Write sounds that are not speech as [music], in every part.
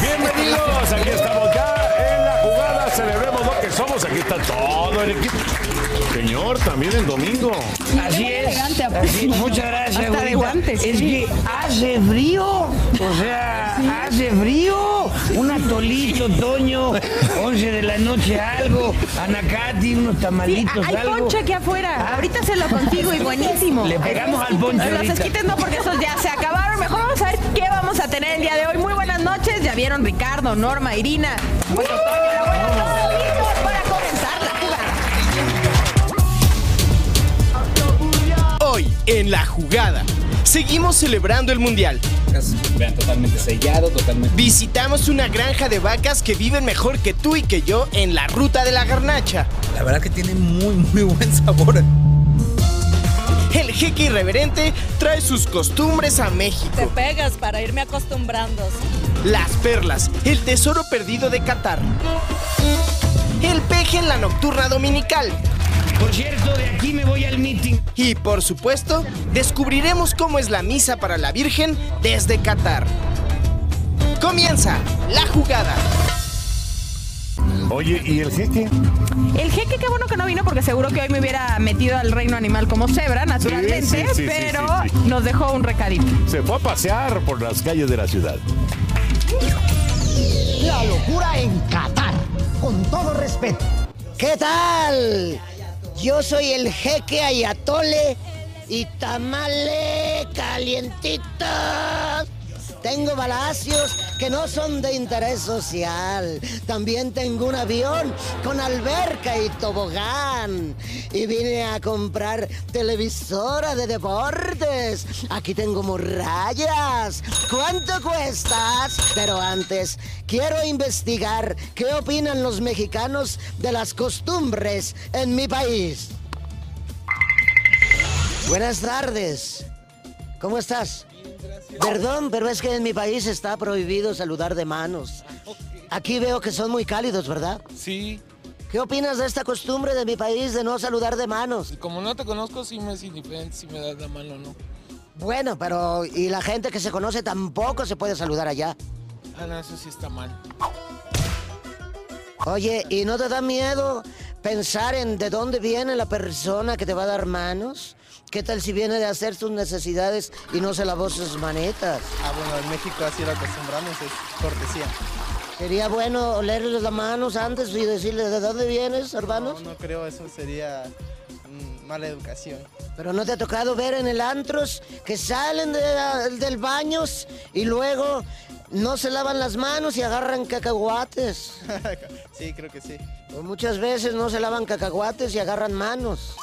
Bienvenidos, aquí estamos ya en la jugada, celebremos lo que somos, aquí está todo el equipo. Señor, también el domingo. Así es. Así- muchas gracias. güerita. Es que hace frío. O sea, hace frío. Un atolito, Toño. 11 de la noche algo. Anacati, unos tamalitos, Hay algo. ponche aquí afuera. Ahorita se lo consigo y buenísimo. Le pegamos al ponche Los esquites no, porque esos ya se acabaron. Mejor vamos a ver qué vamos a tener el día de hoy. Muy noches. Ya vieron Ricardo, Norma, Irina. Bueno, para comenzar la jugada. Hoy, en la jugada, seguimos celebrando el Mundial. Vean, totalmente sellado, totalmente. Visitamos una granja de vacas que viven mejor que tú y que yo en la ruta de la garnacha. La verdad que tiene muy, muy buen sabor. El jeque irreverente trae sus costumbres a México. pegas para irme acostumbrando. Las perlas, el tesoro perdido de Qatar. El peje en la nocturna dominical. Por cierto, de aquí me voy al meeting. Y por supuesto, descubriremos cómo es la misa para la Virgen desde Qatar. Comienza la jugada. Oye, ¿y el jeque? El jeque, qué bueno que no vino porque seguro que hoy me hubiera metido al reino animal como cebra, naturalmente, sí, sí, sí, pero sí, sí. nos dejó un recadito. Se fue a pasear por las calles de la ciudad. La locura en Qatar. Con todo respeto. ¿Qué tal? Yo soy el jeque Ayatole y tamale calientitos. Tengo palacios que no son de interés social. También tengo un avión con alberca y tobogán. Y vine a comprar televisora de deportes. Aquí tengo murallas. ¿Cuánto cuestas? Pero antes, quiero investigar qué opinan los mexicanos de las costumbres en mi país. Buenas tardes. ¿Cómo estás? Perdón, pero es que en mi país está prohibido saludar de manos. Aquí veo que son muy cálidos, ¿verdad? Sí, ¿Qué opinas de esta costumbre de mi país de no saludar de manos? como no te conozco, sí me es indiferente si me das la mano o no. Bueno, pero y la gente que se conoce tampoco se puede saludar allá. Ah, no, eso sí está mal. Oye, ¿y no te da miedo pensar en de dónde viene la persona que te va a dar manos? ¿Qué tal si viene de hacer sus necesidades y no se lavó sus manetas? Ah, bueno, en México así lo acostumbramos, es cortesía. Sería bueno olerles las manos antes y decirles de dónde vienes, hermanos. No, no creo, eso sería mm, mala educación. Pero no te ha tocado ver en el antros que salen de del baño y luego no se lavan las manos y agarran cacahuates. [laughs] sí, creo que sí. Muchas veces no se lavan cacahuates y agarran manos.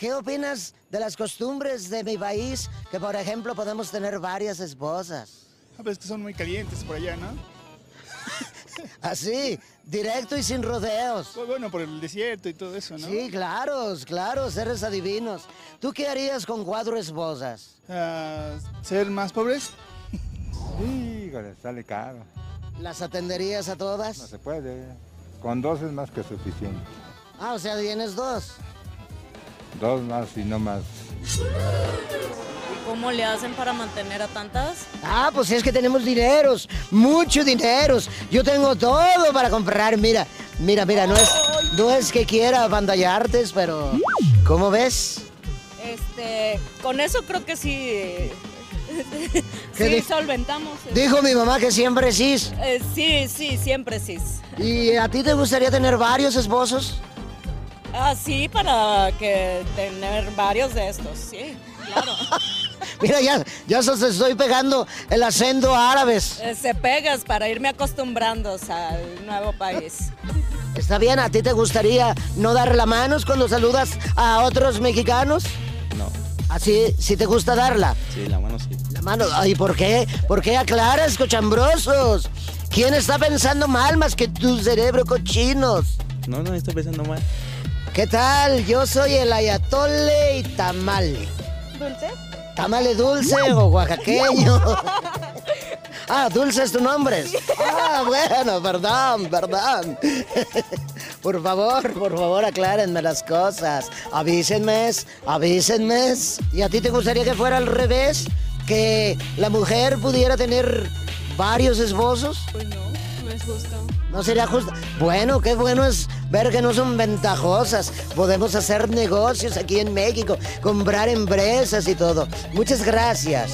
¿Qué opinas de las costumbres de mi país? Que por ejemplo podemos tener varias esposas. Ah, pues que son muy calientes por allá, ¿no? [laughs] Así, directo y sin rodeos. Pues bueno, por el desierto y todo eso, ¿no? Sí, claro, claro, seres adivinos. ¿Tú qué harías con cuatro esposas? Ah, ¿Ser más pobres? [laughs] Híjole, sale caro. ¿Las atenderías a todas? No se puede. Con dos es más que suficiente. Ah, o sea, tienes dos. Dos más y no más. ¿Y cómo le hacen para mantener a tantas? Ah, pues es que tenemos dineros, mucho dineros. Yo tengo todo para comprar. Mira, mira, mira, no es, no es que quiera abandallarte, pero ¿cómo ves? Este, con eso creo que sí. [laughs] ¿Qué sí, solventamos. Dijo mi mamá que siempre sí. Eh, sí, sí, siempre sí. ¿Y a ti te gustaría tener varios esposos? Ah, sí, para que tener varios de estos, sí, claro. [laughs] Mira, ya, ya se estoy pegando el acento árabes. Eh, Se pegas para irme acostumbrando al nuevo país. [laughs] Está bien, ¿a ti te gustaría no dar la mano cuando saludas a otros mexicanos? No. ¿Así, sí te gusta darla? Sí, la mano sí. La mano, ¿y por qué? ¿Por qué aclaras, cochambrosos? ¿Quién está pensando mal más que tu cerebro cochinos? No, no estoy pensando mal. ¿Qué tal? Yo soy el ayatole y tamale. ¿Dulce? ¿Tamale dulce o oaxaqueño? [laughs] [laughs] Ah, dulce es tu nombre. Ah, bueno, perdón, perdón. [laughs] Por favor, por favor, aclárenme las cosas. Avísenme, avísenme. ¿Y a ti te gustaría que fuera al revés? ¿Que la mujer pudiera tener varios esposos? Pues no, no es justo. ¿No sería justo? Bueno, qué bueno es ver que no son ventajosas. Podemos hacer negocios aquí en México, comprar empresas y todo. Muchas gracias.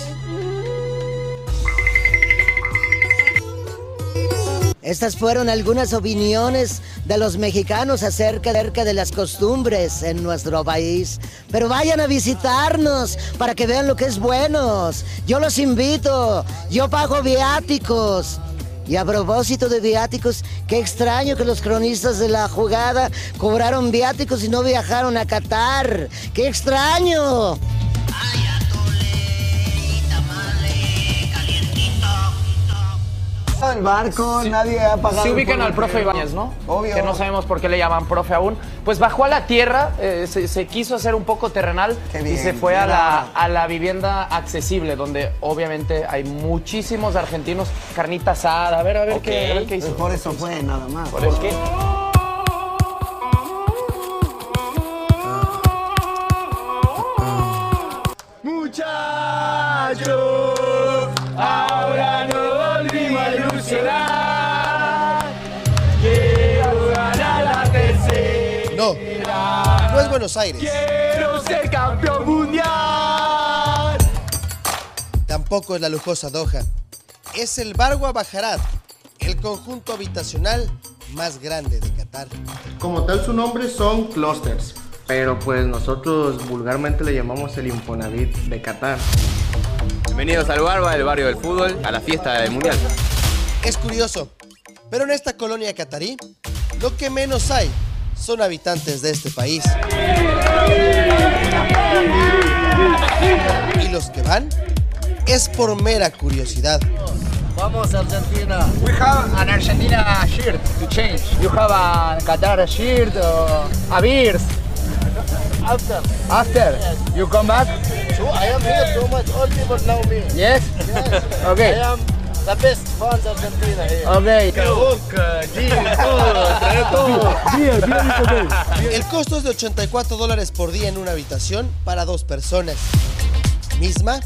Estas fueron algunas opiniones de los mexicanos acerca, de las costumbres en nuestro país. Pero vayan a visitarnos para que vean lo que es buenos. Yo los invito. Yo pago viáticos. Y a propósito de viáticos, qué extraño que los cronistas de la jugada cobraron viáticos y no viajaron a Qatar. ¡Qué extraño! El barco, nadie ha pagado. Se ubican al profe. Ibáñez, ¿no? Obvio. Que no sabemos por qué le llaman profe aún. Pues bajó a la tierra, eh, se, se quiso hacer un poco terrenal Qué y bien, se fue a bien la, a la vivienda accesible, donde obviamente hay muchísimos argentinos. Carnita asada, a ver, a ver, qué, a ver qué hizo. Pues por eso fue, nada más. ¿Por qué? Muchachos, ahora Buenos Aires. Quiero ser campeón mundial. Tampoco es la lujosa Doha. Es el Barwa Bajarat, el conjunto habitacional más grande de Qatar. Como tal su nombre son clusters, pero pues nosotros vulgarmente le llamamos el Infonavit de Qatar. Bienvenidos al Barba, el barrio del fútbol, a la fiesta del Mundial. Es curioso, pero en esta colonia catarí, lo que menos hay son habitantes de este país. Y los que van es por mera curiosidad. Vamos Argentina. We have an Argentina shirt to change. You have a Qatar shirt or a beers. After. After. You come back? So I am here so much. All people know me. Yes? Yes. Okay. I am the best fans Argentina here. Okay. El costo es de 84 dólares por día en una habitación para dos personas. Misma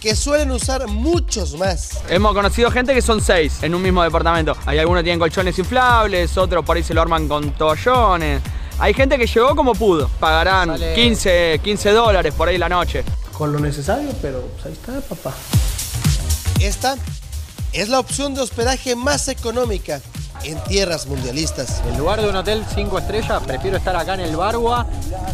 que suelen usar muchos más. Hemos conocido gente que son seis en un mismo departamento. Hay algunos que tienen colchones inflables, otros por ahí se lo arman con toallones. Hay gente que llegó como pudo. Pagarán Sale- 15, 15 dólares por ahí la noche. Con lo necesario, pero pues ahí está, papá. Esta es la opción de hospedaje más económica en tierras mundialistas. En lugar de un hotel 5 estrellas, prefiero estar acá en el Bargua,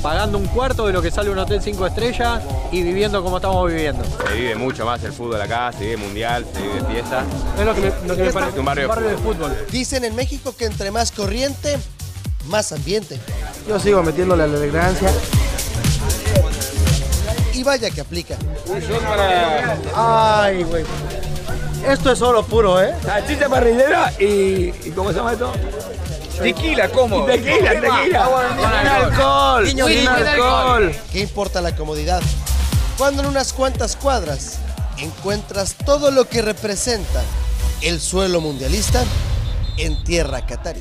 pagando un cuarto de lo que sale un hotel 5 estrellas y viviendo como estamos viviendo. Se vive mucho más el fútbol acá, se vive mundial, se vive fiesta. Es lo que me, lo que me Es parece. un barrio de fútbol. Dicen en México que entre más corriente, más ambiente. Yo sigo metiéndole a la elegancia. Y vaya que aplica. Ay, güey. Esto es oro puro, ¿eh? Salchicha parrillera y, y ¿cómo se llama esto? Tequila, ¿cómo? Tequila, tequila. Con alcohol. Niño, sin niño, alcohol. ¿Qué importa la comodidad? Cuando en unas cuantas cuadras encuentras todo lo que representa el suelo mundialista en tierra catarí.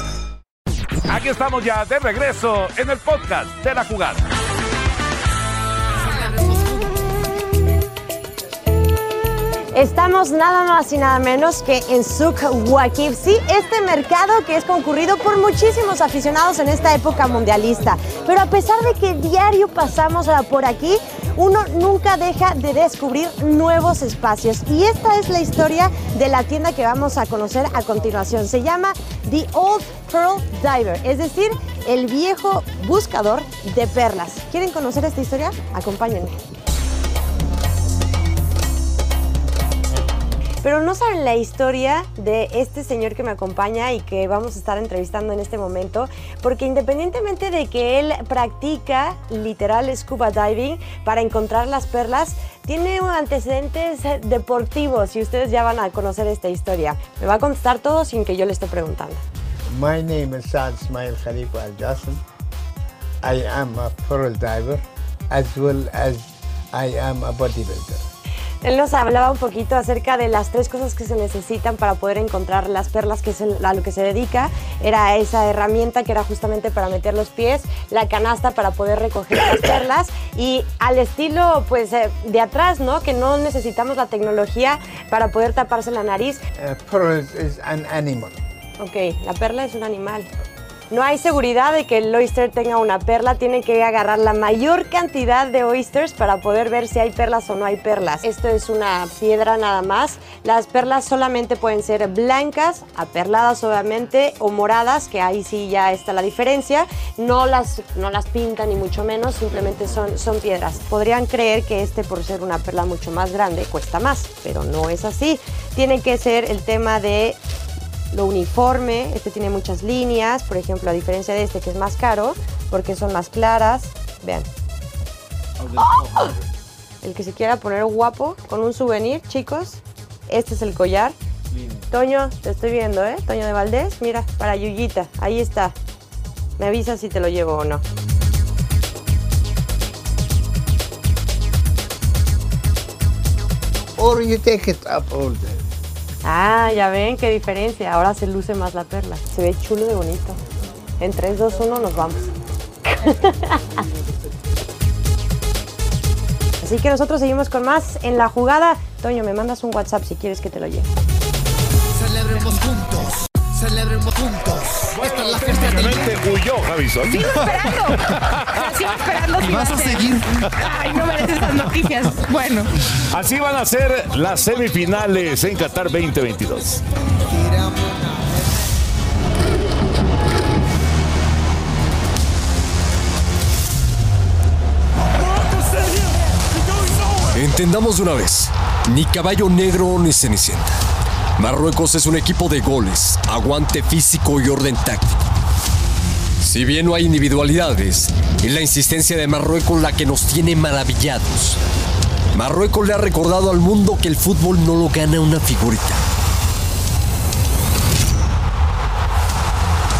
Aquí estamos ya de regreso en el podcast de la jugada. Estamos nada más y nada menos que en Suk Wakif, sí, este mercado que es concurrido por muchísimos aficionados en esta época mundialista. Pero a pesar de que diario pasamos por aquí, uno nunca deja de descubrir nuevos espacios. Y esta es la historia de la tienda que vamos a conocer a continuación. Se llama The Old Pearl Diver, es decir, el viejo buscador de perlas. ¿Quieren conocer esta historia? Acompáñenme. Pero no saben la historia de este señor que me acompaña y que vamos a estar entrevistando en este momento, porque independientemente de que él practica literal scuba diving para encontrar las perlas, tiene antecedentes deportivos y ustedes ya van a conocer esta historia. Me va a contestar todo sin que yo le esté preguntando. My name is Saad Ismail Khalifa Al Jassim. I am a pearl diver as well as I am a bodybuilder. Él nos hablaba un poquito acerca de las tres cosas que se necesitan para poder encontrar las perlas, que es el- a lo que se dedica. Era esa herramienta que era justamente para meter los pies, la canasta para poder recoger las [coughs] perlas y al estilo pues eh, de atrás, ¿no? Que no necesitamos la tecnología para poder taparse la nariz. A pearl is an animal. Ok, la perla es un animal. No hay seguridad de que el oyster tenga una perla, tiene que agarrar la mayor cantidad de oysters para poder ver si hay perlas o no hay perlas. Esto es una piedra nada más. Las perlas solamente pueden ser blancas, aperladas obviamente, o moradas, que ahí sí ya está la diferencia. No las, no las pintan ni mucho menos, simplemente son, son piedras. Podrían creer que este, por ser una perla mucho más grande, cuesta más, pero no es así. Tiene que ser el tema de lo uniforme, este tiene muchas líneas, por ejemplo, a diferencia de este que es más caro, porque son más claras. Vean. ¡Oh! El que se quiera poner guapo con un souvenir, chicos, este es el collar. Toño, te estoy viendo, ¿eh? Toño de Valdés, mira, para Yuyita, ahí está. Me avisas si te lo llevo o no. Or you take it up all day. Ah, ya ven qué diferencia. Ahora se luce más la perla. Se ve chulo de bonito. En 3, 2, 1 nos vamos. [laughs] Así que nosotros seguimos con más en la jugada. Toño, me mandas un WhatsApp si quieres que te lo lleve. Celebremos juntos. Celebremos juntos. Esta es la fiesta del Técnicamente Javison. Sigo esperando. [laughs] Sigo esperando. Y si vas va a ser. seguir. Ay, no mereces esas noticias. Bueno. Así van a ser las semifinales en Qatar 2022. Entendamos de una vez, ni caballo negro ni cenicienta. Marruecos es un equipo de goles, aguante físico y orden táctico. Si bien no hay individualidades, es la insistencia de Marruecos la que nos tiene maravillados. Marruecos le ha recordado al mundo que el fútbol no lo gana una figurita.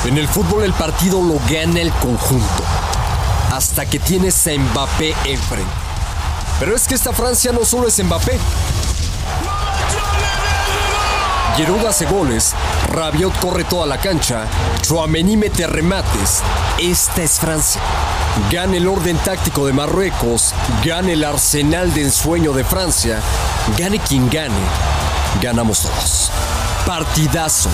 En el fútbol el partido lo gana el conjunto, hasta que tienes a Mbappé enfrente. Pero es que esta Francia no solo es Mbappé. Giroud hace goles, Rabiot corre toda la cancha, Chouameni mete remates. Esta es Francia. gane el orden táctico de Marruecos, gane el arsenal de ensueño de Francia, gane quien gane, ganamos todos. Partidazo.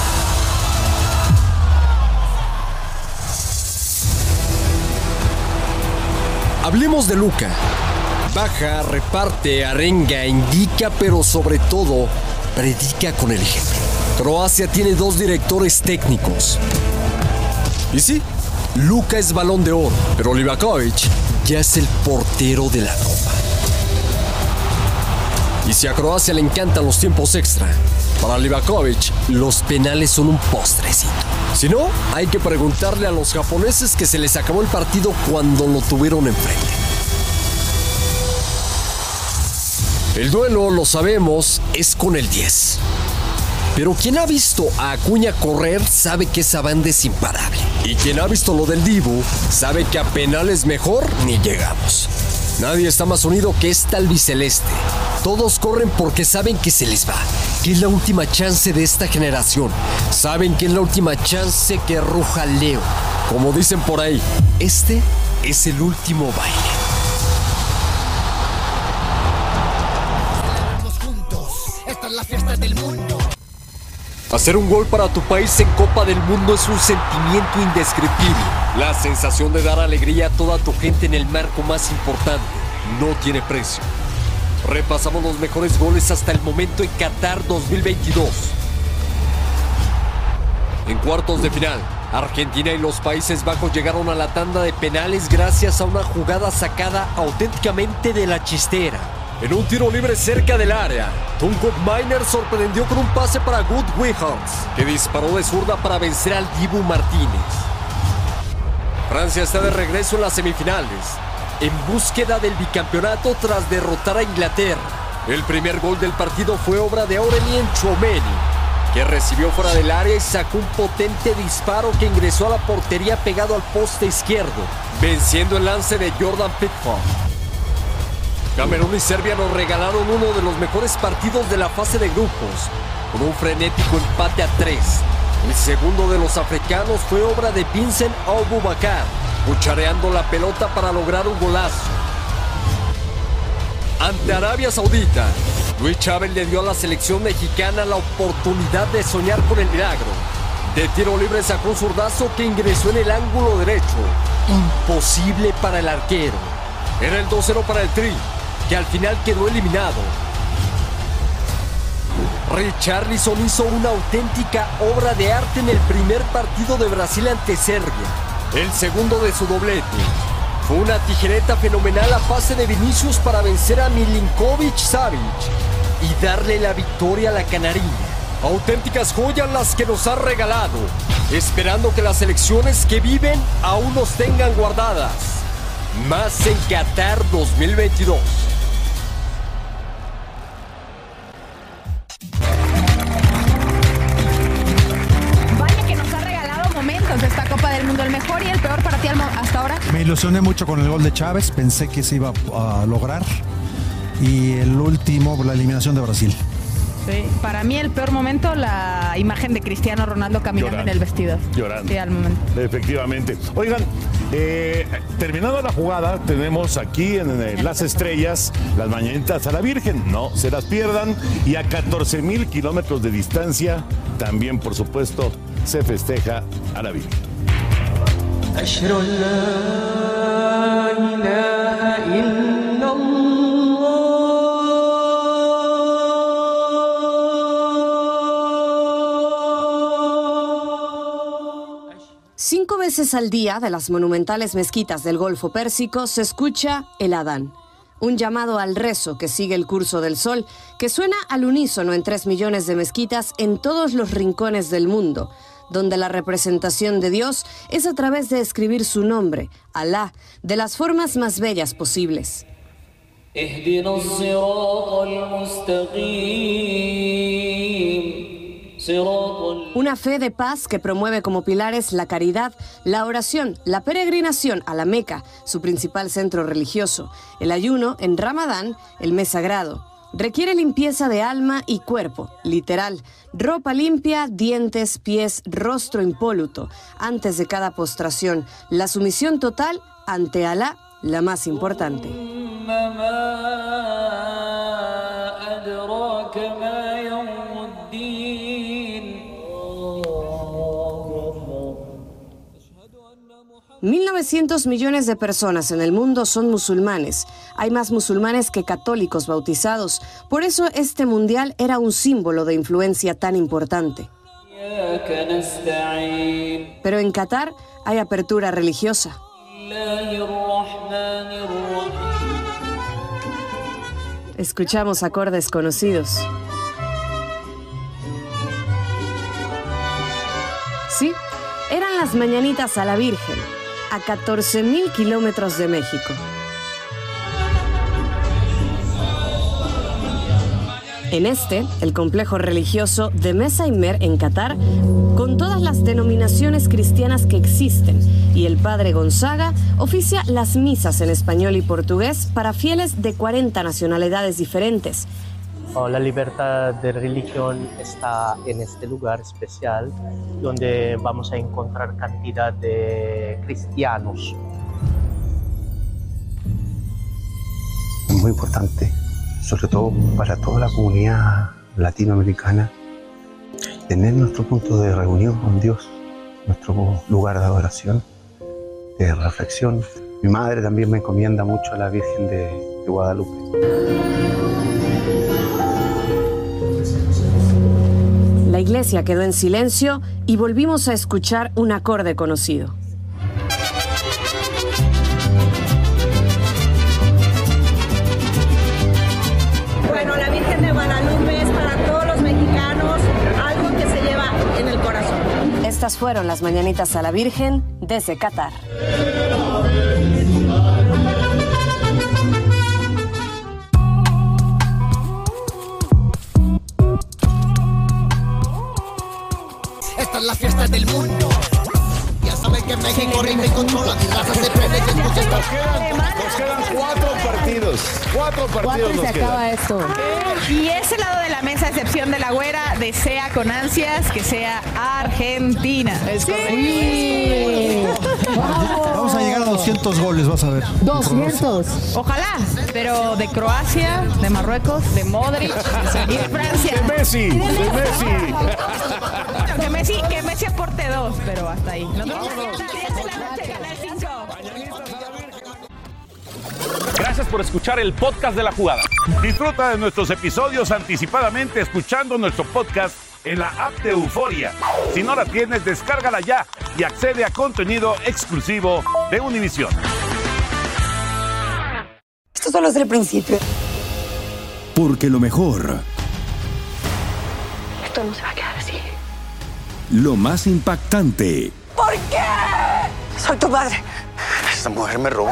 Hablemos de Luca. Baja, reparte, arenga, indica, pero sobre todo, predica con el ejemplo. Croacia tiene dos directores técnicos. Y sí, Luca es balón de oro, pero Livakovic ya es el portero de la copa. Y si a Croacia le encantan los tiempos extra, para Livakovic los penales son un postrecito. Si no, hay que preguntarle a los japoneses que se les acabó el partido cuando lo tuvieron enfrente. El duelo, lo sabemos, es con el 10. Pero quien ha visto a Acuña correr sabe que esa banda es imparable. Y quien ha visto lo del Dibu sabe que a penales mejor ni llegamos. Nadie está más unido que esta albiceleste. Todos corren porque saben que se les va, que es la última chance de esta generación. Saben que es la última chance que ruja Leo. Como dicen por ahí, este es el último baile. Hacer un gol para tu país en Copa del Mundo es un sentimiento indescriptible. La sensación de dar alegría a toda tu gente en el marco más importante no tiene precio. Repasamos los mejores goles hasta el momento en Qatar 2022. En cuartos de final, Argentina y los Países Bajos llegaron a la tanda de penales gracias a una jugada sacada auténticamente de la chistera. En un tiro libre cerca del área, Tunco Miner sorprendió con un pase para Good Wihans, que disparó de zurda para vencer al Dibu Martínez. Francia está de regreso en las semifinales, en búsqueda del bicampeonato tras derrotar a Inglaterra. El primer gol del partido fue obra de Aurelien Chouameni, que recibió fuera del área y sacó un potente disparo que ingresó a la portería pegado al poste izquierdo, venciendo el lance de Jordan Pickford. Camerún y Serbia nos regalaron uno de los mejores partidos de la fase de grupos, con un frenético empate a tres. El segundo de los africanos fue obra de Vincent Aububakar, cuchareando la pelota para lograr un golazo. Ante Arabia Saudita, Luis Chávez le dio a la selección mexicana la oportunidad de soñar con el milagro. De tiro libre sacó un zurdazo que ingresó en el ángulo derecho. Imposible para el arquero. Era el 2-0 para el Tri, que al final quedó eliminado. Richarlison hizo una auténtica obra de arte en el primer partido de Brasil ante Serbia, el segundo de su doblete. Fue una tijereta fenomenal a pase de Vinicius para vencer a Milinkovic Savic y darle la victoria a la Canarina. Auténticas joyas las que nos ha regalado, esperando que las elecciones que viven aún nos tengan guardadas. Más en Qatar 2022. Ilusioné mucho con el gol de Chávez, pensé que se iba a lograr. Y el último, la eliminación de Brasil. Sí, Para mí el peor momento, la imagen de Cristiano Ronaldo caminando Llorando. en el vestidor. Llorando. Sí, al momento. Efectivamente. Oigan, eh, terminando la jugada, tenemos aquí en, eh, las estrellas las mañanitas a la Virgen. No se las pierdan. Y a 14 mil kilómetros de distancia, también, por supuesto, se festeja a la Virgen. أشهد أن لا إله إلا Cinco veces al día de las monumentales mezquitas del Golfo Pérsico se escucha el Adán, un llamado al rezo que sigue el curso del sol, que suena al unísono en tres millones de mezquitas en todos los rincones del mundo, donde la representación de Dios es a través de escribir su nombre, Alá, de las formas más bellas posibles. Una fe de paz que promueve como pilares la caridad, la oración, la peregrinación a la Meca, su principal centro religioso, el ayuno en Ramadán, el mes sagrado. Requiere limpieza de alma y cuerpo, literal, ropa limpia, dientes, pies, rostro impoluto. Antes de cada postración, la sumisión total ante Alá, la más importante. ¿1.900 millones de personas en el mundo son musulmanes. Hay más musulmanes que católicos bautizados. Por eso este mundial era un símbolo de influencia tan importante. Pero en Qatar hay apertura religiosa. Escuchamos acordes conocidos. Sí, eran las mañanitas a la Virgen, a 14.000 kilómetros de México. En este, el complejo religioso de Mesa Mer en Qatar, con todas las denominaciones cristianas que existen, y el padre Gonzaga oficia las misas en español y portugués para fieles de 40 nacionalidades diferentes. La libertad de religión está en este lugar especial donde vamos a encontrar cantidad de cristianos. Muy importante sobre todo para toda la comunidad latinoamericana, tener nuestro punto de reunión con Dios, nuestro lugar de adoración, de reflexión. Mi madre también me encomienda mucho a la Virgen de Guadalupe. Iglesia quedó en silencio y volvimos a escuchar un acorde conocido. Bueno, la Virgen de Guadalupe es para todos los mexicanos algo que se lleva en el corazón. Estas fueron las mañanitas a la Virgen desde Qatar. Fiesta del mundo. Ya saben que México rinde y controla. Mi raza se prende y escucha esta. Nos quedan cuatro partidos. Cuatro partidos nos quedan. esto. Y ese lado de la mesa, excepción de la güera, desea con ansias que sea Argentina. Sí. Vamos a llegar a 200 goles, vas a ver. 200. Ojalá, pero de Croacia, de Marruecos, de Modric y de Francia. De Messi, de Messi. Bueno, que Messi, que Messi aporte dos, pero hasta ahí. Vemos Gracias por escuchar el podcast de la jugada. Disfruta de nuestros episodios anticipadamente escuchando nuestro podcast en la app de Euforia. Si no la tienes, descárgala ya y accede a contenido exclusivo de Univision. Esto solo es el principio. Porque lo mejor, Esto no se va a quedar así. lo más impactante, ¿Por qué? Soy tu padre. Esta mujer me robó.